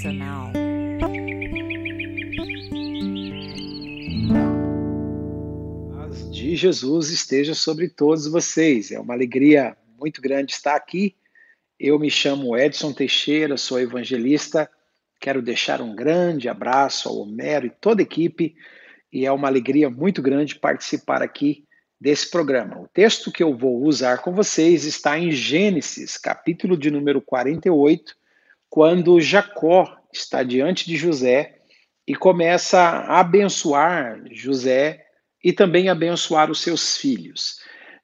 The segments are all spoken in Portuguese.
Devocional. paz de Jesus esteja sobre todos vocês. É uma alegria muito grande estar aqui. Eu me chamo Edson Teixeira, sou evangelista. Quero deixar um grande abraço ao Homero e toda a equipe, e é uma alegria muito grande participar aqui desse programa. O texto que eu vou usar com vocês está em Gênesis, capítulo de número 48, quando Jacó está diante de José e começa a abençoar José e também abençoar os seus filhos.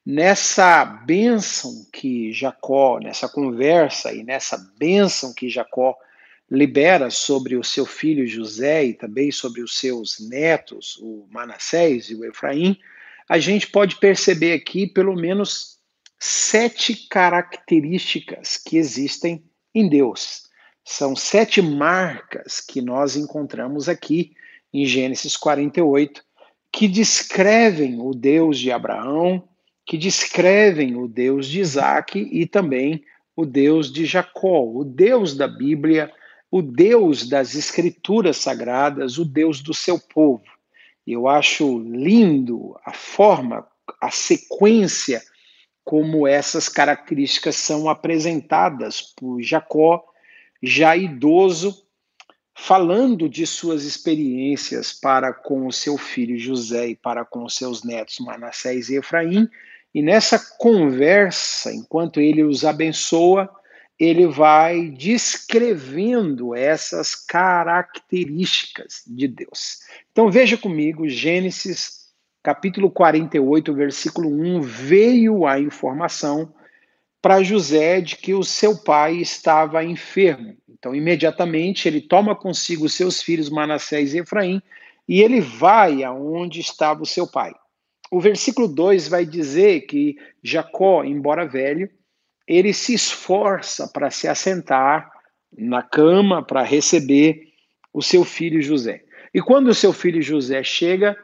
Nessa bênção que Jacó, nessa conversa e nessa bênção que Jacó libera sobre o seu filho José e também sobre os seus netos, o Manassés e o Efraim, a gente pode perceber aqui pelo menos sete características que existem em Deus. São sete marcas que nós encontramos aqui em Gênesis 48 que descrevem o Deus de Abraão, que descrevem o Deus de Isaac e também o Deus de Jacó, o Deus da Bíblia, o Deus das Escrituras Sagradas, o Deus do seu povo. Eu acho lindo a forma, a sequência como essas características são apresentadas por Jacó, já idoso, falando de suas experiências para com o seu filho José e para com os seus netos Manassés e Efraim. E nessa conversa, enquanto ele os abençoa, ele vai descrevendo essas características de Deus. Então veja comigo, Gênesis capítulo 48, versículo 1, veio a informação para José de que o seu pai estava enfermo. Então, imediatamente, ele toma consigo seus filhos Manassés e Efraim e ele vai aonde estava o seu pai. O versículo 2 vai dizer que Jacó, embora velho, ele se esforça para se assentar na cama para receber o seu filho José. E quando o seu filho José chega,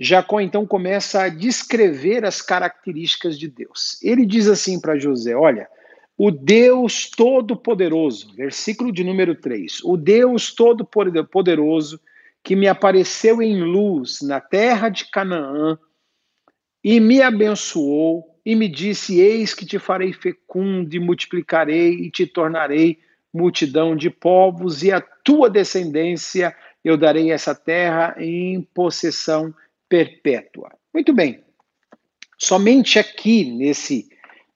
Jacó então começa a descrever as características de Deus. Ele diz assim para José: Olha, o Deus Todo-Poderoso, versículo de número 3. O Deus Todo-Poderoso que me apareceu em luz na terra de Canaã e me abençoou e me disse: Eis que te farei fecundo e multiplicarei e te tornarei multidão de povos e a tua descendência eu darei essa terra em possessão perpétua. Muito bem. Somente aqui nesse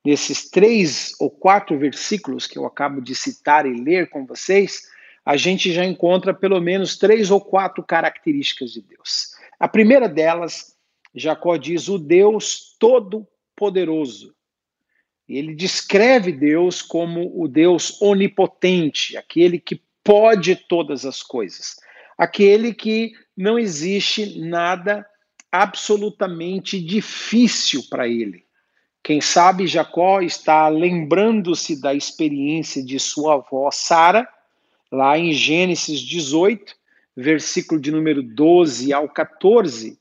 nesses três ou quatro versículos que eu acabo de citar e ler com vocês, a gente já encontra pelo menos três ou quatro características de Deus. A primeira delas, Jacó diz o Deus Todo-Poderoso. Ele descreve Deus como o Deus onipotente, aquele que pode todas as coisas, aquele que não existe nada absolutamente difícil para ele. Quem sabe Jacó está lembrando-se da experiência de sua avó Sara, lá em Gênesis 18, versículo de número 12 ao 14,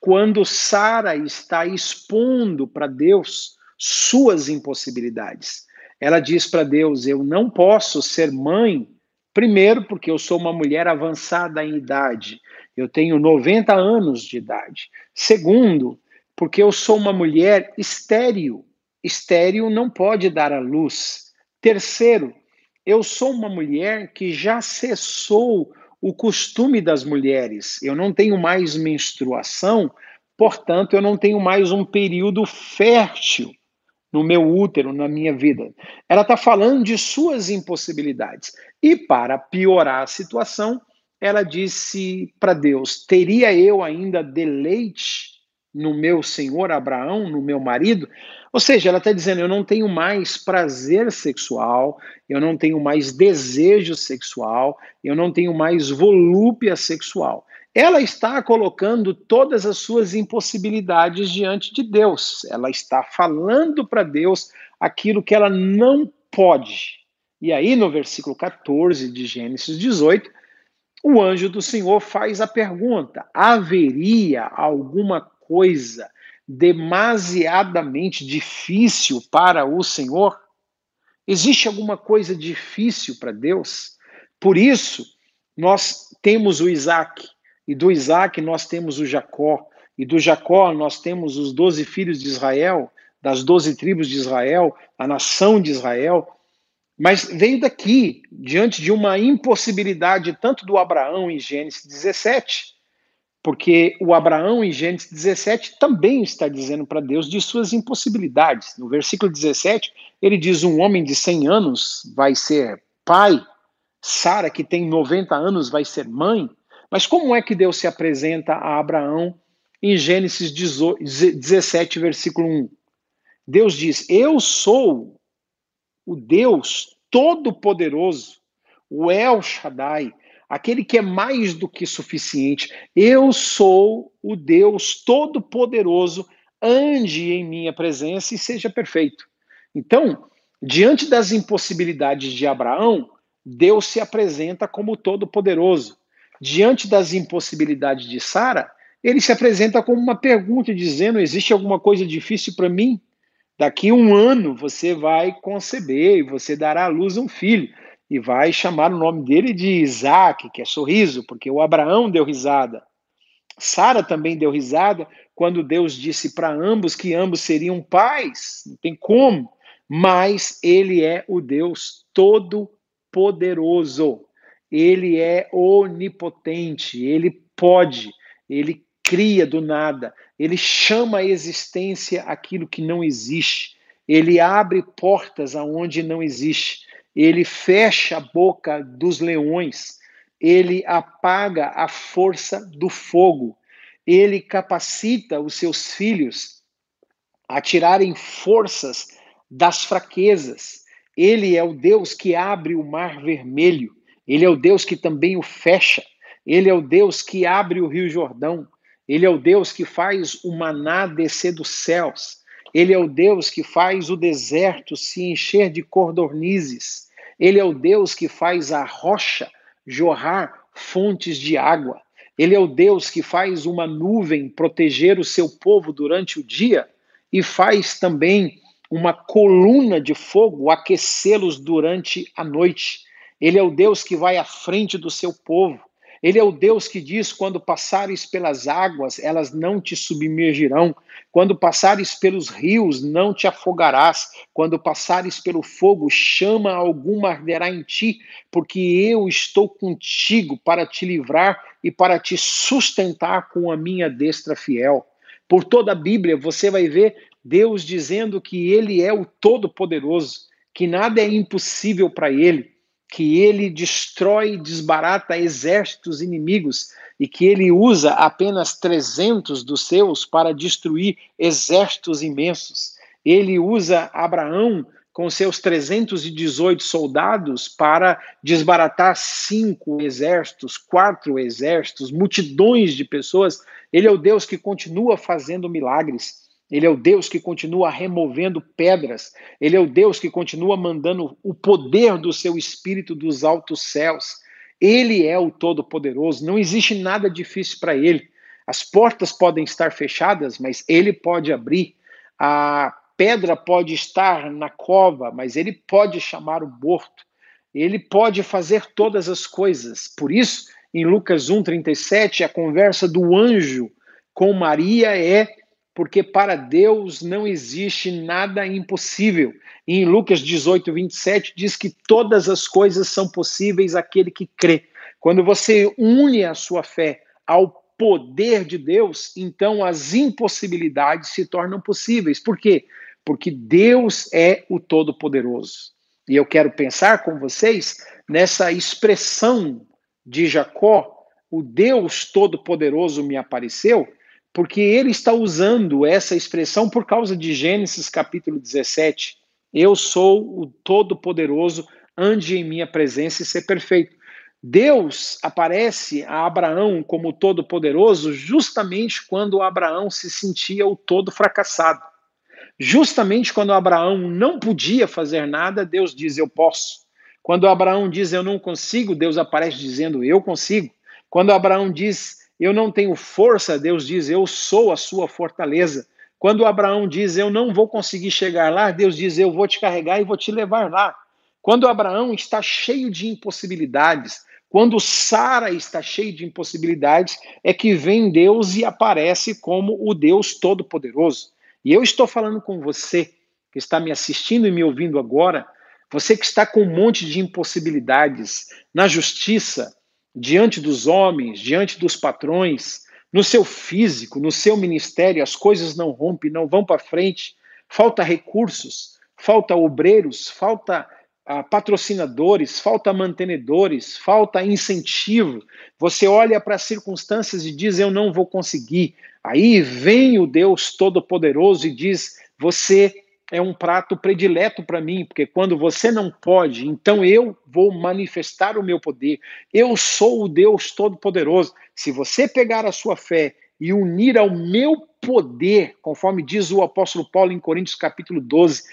quando Sara está expondo para Deus suas impossibilidades. Ela diz para Deus: Eu não posso ser mãe, primeiro, porque eu sou uma mulher avançada em idade, eu tenho 90 anos de idade. Segundo, porque eu sou uma mulher estéril. Estéril não pode dar à luz. Terceiro, eu sou uma mulher que já cessou o costume das mulheres. Eu não tenho mais menstruação, portanto, eu não tenho mais um período fértil no meu útero, na minha vida. Ela está falando de suas impossibilidades. E para piorar a situação, ela disse para Deus: Teria eu ainda deleite no meu senhor Abraão, no meu marido. Ou seja, ela está dizendo: eu não tenho mais prazer sexual, eu não tenho mais desejo sexual, eu não tenho mais volúpia sexual. Ela está colocando todas as suas impossibilidades diante de Deus. Ela está falando para Deus aquilo que ela não pode. E aí, no versículo 14 de Gênesis 18, o anjo do Senhor faz a pergunta: haveria alguma coisa demasiadamente difícil para o Senhor? Existe alguma coisa difícil para Deus? Por isso, nós temos o Isaac, e do Isaac nós temos o Jacó, e do Jacó nós temos os doze filhos de Israel, das doze tribos de Israel, a nação de Israel, mas veio daqui, diante de uma impossibilidade tanto do Abraão em Gênesis 17, porque o Abraão em Gênesis 17 também está dizendo para Deus de suas impossibilidades. No versículo 17, ele diz: Um homem de 100 anos vai ser pai, Sara, que tem 90 anos, vai ser mãe. Mas como é que Deus se apresenta a Abraão em Gênesis 17, versículo 1? Deus diz: Eu sou o Deus Todo-Poderoso, o El Shaddai, aquele que é mais do que suficiente. Eu sou o Deus Todo-Poderoso, ande em minha presença e seja perfeito. Então, diante das impossibilidades de Abraão, Deus se apresenta como Todo-Poderoso. Diante das impossibilidades de Sara, ele se apresenta como uma pergunta, dizendo: existe alguma coisa difícil para mim? Daqui um ano você vai conceber e você dará à luz um filho e vai chamar o nome dele de Isaac, que é sorriso, porque o Abraão deu risada. Sara também deu risada quando Deus disse para ambos que ambos seriam pais. Não tem como. Mas ele é o Deus todo-poderoso. Ele é onipotente, ele pode, ele cria do nada, ele chama à existência aquilo que não existe, ele abre portas aonde não existe, ele fecha a boca dos leões, ele apaga a força do fogo, ele capacita os seus filhos a tirarem forças das fraquezas. Ele é o Deus que abre o mar vermelho, ele é o Deus que também o fecha, ele é o Deus que abre o Rio Jordão, ele é o Deus que faz o maná descer dos céus. Ele é o Deus que faz o deserto se encher de cordornizes. Ele é o Deus que faz a rocha jorrar fontes de água. Ele é o Deus que faz uma nuvem proteger o seu povo durante o dia e faz também uma coluna de fogo aquecê-los durante a noite. Ele é o Deus que vai à frente do seu povo. Ele é o Deus que diz: quando passares pelas águas, elas não te submergirão. Quando passares pelos rios, não te afogarás. Quando passares pelo fogo, chama alguma arderá em ti, porque eu estou contigo para te livrar e para te sustentar com a minha destra fiel. Por toda a Bíblia, você vai ver Deus dizendo que Ele é o Todo-Poderoso, que nada é impossível para Ele que ele destrói e desbarata exércitos inimigos e que ele usa apenas 300 dos seus para destruir exércitos imensos. Ele usa Abraão com seus 318 soldados para desbaratar cinco exércitos, quatro exércitos, multidões de pessoas. Ele é o Deus que continua fazendo milagres. Ele é o Deus que continua removendo pedras. Ele é o Deus que continua mandando o poder do seu espírito dos altos céus. Ele é o Todo-Poderoso. Não existe nada difícil para ele. As portas podem estar fechadas, mas ele pode abrir. A pedra pode estar na cova, mas ele pode chamar o morto. Ele pode fazer todas as coisas. Por isso, em Lucas 1:37, a conversa do anjo com Maria é porque para Deus não existe nada impossível. E em Lucas 18, 27, diz que todas as coisas são possíveis àquele que crê. Quando você une a sua fé ao poder de Deus, então as impossibilidades se tornam possíveis. Por quê? Porque Deus é o Todo-Poderoso. E eu quero pensar com vocês nessa expressão de Jacó: o Deus Todo-Poderoso me apareceu porque ele está usando essa expressão por causa de Gênesis capítulo 17. Eu sou o Todo-Poderoso, ande em minha presença e ser perfeito. Deus aparece a Abraão como Todo-Poderoso justamente quando Abraão se sentia o todo fracassado. Justamente quando Abraão não podia fazer nada, Deus diz: Eu posso. Quando Abraão diz eu não consigo, Deus aparece dizendo eu consigo. Quando Abraão diz eu não tenho força, Deus diz, eu sou a sua fortaleza. Quando Abraão diz, eu não vou conseguir chegar lá, Deus diz, eu vou te carregar e vou te levar lá. Quando Abraão está cheio de impossibilidades, Quando Sara está cheia de impossibilidades, é que vem Deus e aparece como o Deus Todo-Poderoso. E eu estou falando com você que está me assistindo e me ouvindo agora, você que está com um monte de impossibilidades na justiça, diante dos homens, diante dos patrões, no seu físico, no seu ministério, as coisas não rompem, não vão para frente, falta recursos, falta obreiros, falta ah, patrocinadores, falta mantenedores, falta incentivo. Você olha para as circunstâncias e diz: Eu não vou conseguir. Aí vem o Deus Todo-Poderoso e diz: Você é um prato predileto para mim, porque quando você não pode, então eu vou manifestar o meu poder. Eu sou o Deus Todo-Poderoso. Se você pegar a sua fé e unir ao meu poder, conforme diz o apóstolo Paulo em Coríntios capítulo 12,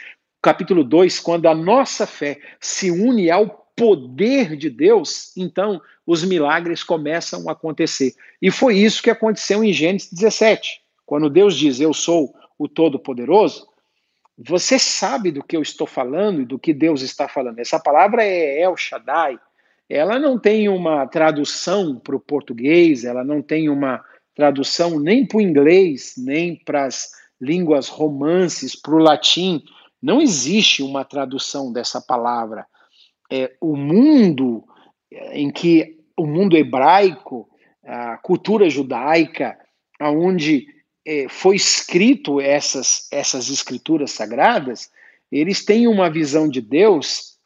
capítulo 2, quando a nossa fé se une ao poder de Deus, então os milagres começam a acontecer. E foi isso que aconteceu em Gênesis 17. Quando Deus diz: Eu sou o Todo-Poderoso, você sabe do que eu estou falando e do que Deus está falando. Essa palavra é El Shaddai. Ela não tem uma tradução para o português, ela não tem uma tradução nem para o inglês, nem para as línguas romances, para o latim. Não existe uma tradução dessa palavra. É, o mundo é, em que o mundo hebraico, a cultura judaica, aonde foi escrito essas essas escrituras sagradas, eles têm uma visão de Deus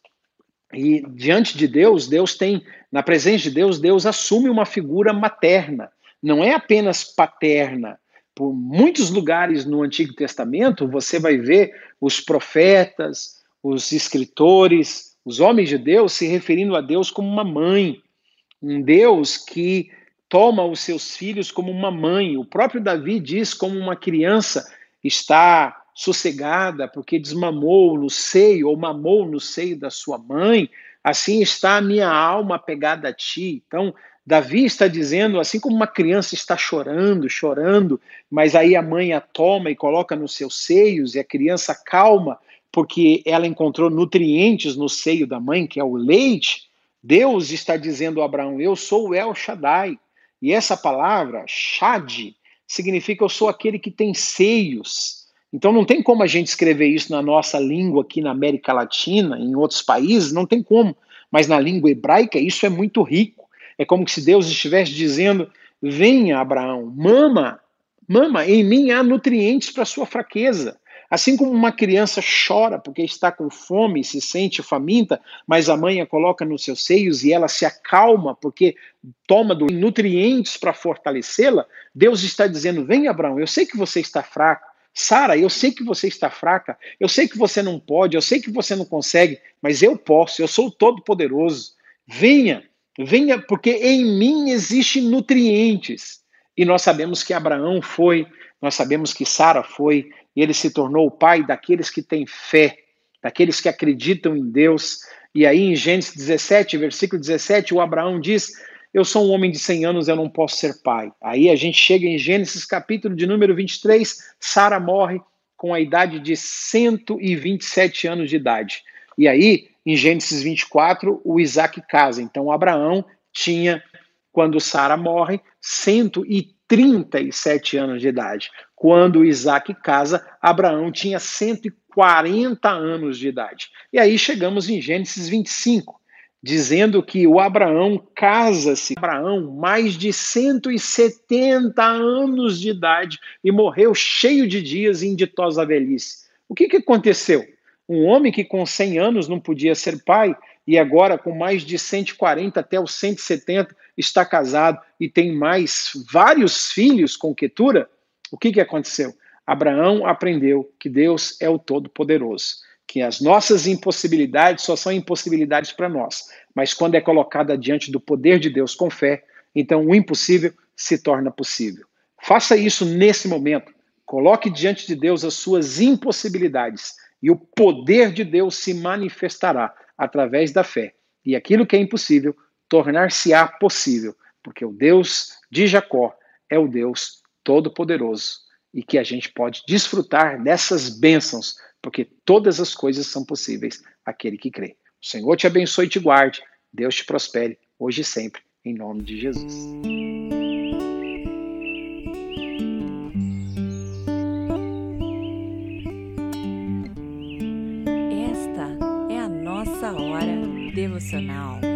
e diante de Deus, Deus tem na presença de Deus, Deus assume uma figura materna, não é apenas paterna, por muitos lugares no Antigo Testamento, você vai ver os profetas, os escritores, os homens de Deus se referindo a Deus como uma mãe, um Deus que toma os seus filhos como uma mãe. O próprio Davi diz como uma criança está sossegada porque desmamou no seio ou mamou no seio da sua mãe, assim está a minha alma pegada a ti. Então, Davi está dizendo, assim como uma criança está chorando, chorando, mas aí a mãe a toma e coloca nos seus seios e a criança calma porque ela encontrou nutrientes no seio da mãe, que é o leite. Deus está dizendo a Abraão: Eu sou o El Shaddai. E essa palavra, Shad, significa eu sou aquele que tem seios. Então não tem como a gente escrever isso na nossa língua aqui na América Latina, em outros países, não tem como. Mas na língua hebraica isso é muito rico. É como se Deus estivesse dizendo: venha, Abraão, mama, mama, em mim há nutrientes para sua fraqueza. Assim como uma criança chora porque está com fome e se sente faminta, mas a mãe a coloca nos seus seios e ela se acalma porque toma nutrientes para fortalecê-la, Deus está dizendo: Vem, Abraão, eu sei que você está fraco. Sara, eu sei que você está fraca, eu sei que você não pode, eu sei que você não consegue, mas eu posso, eu sou todo-poderoso. Venha, Venha, porque em mim existem nutrientes. E nós sabemos que Abraão foi, nós sabemos que Sara foi, e ele se tornou o pai daqueles que têm fé, daqueles que acreditam em Deus. E aí em Gênesis 17, versículo 17, o Abraão diz: Eu sou um homem de 100 anos, eu não posso ser pai. Aí a gente chega em Gênesis capítulo de número 23, Sara morre com a idade de 127 anos de idade. E aí em Gênesis 24, o Isaac casa. Então, Abraão tinha, quando Sara morre, 137 anos de idade. Quando Isaac casa, Abraão tinha 140 anos de idade. E aí chegamos em Gênesis 25, dizendo que o Abraão casa-se, Abraão, mais de 170 anos de idade, e morreu cheio de dias em ditosa velhice. O que, que aconteceu? Um homem que com 100 anos não podia ser pai e agora com mais de 140 até os 170 está casado e tem mais vários filhos com Quetura, o que, que aconteceu? Abraão aprendeu que Deus é o Todo-Poderoso, que as nossas impossibilidades só são impossibilidades para nós, mas quando é colocada diante do poder de Deus com fé, então o impossível se torna possível. Faça isso nesse momento. Coloque diante de Deus as suas impossibilidades e o poder de Deus se manifestará através da fé. E aquilo que é impossível tornar-se-á possível, porque o Deus de Jacó é o Deus Todo-Poderoso e que a gente pode desfrutar dessas bênçãos, porque todas as coisas são possíveis àquele que crê. O Senhor te abençoe e te guarde. Deus te prospere hoje e sempre, em nome de Jesus. Esta é a nossa hora devocional.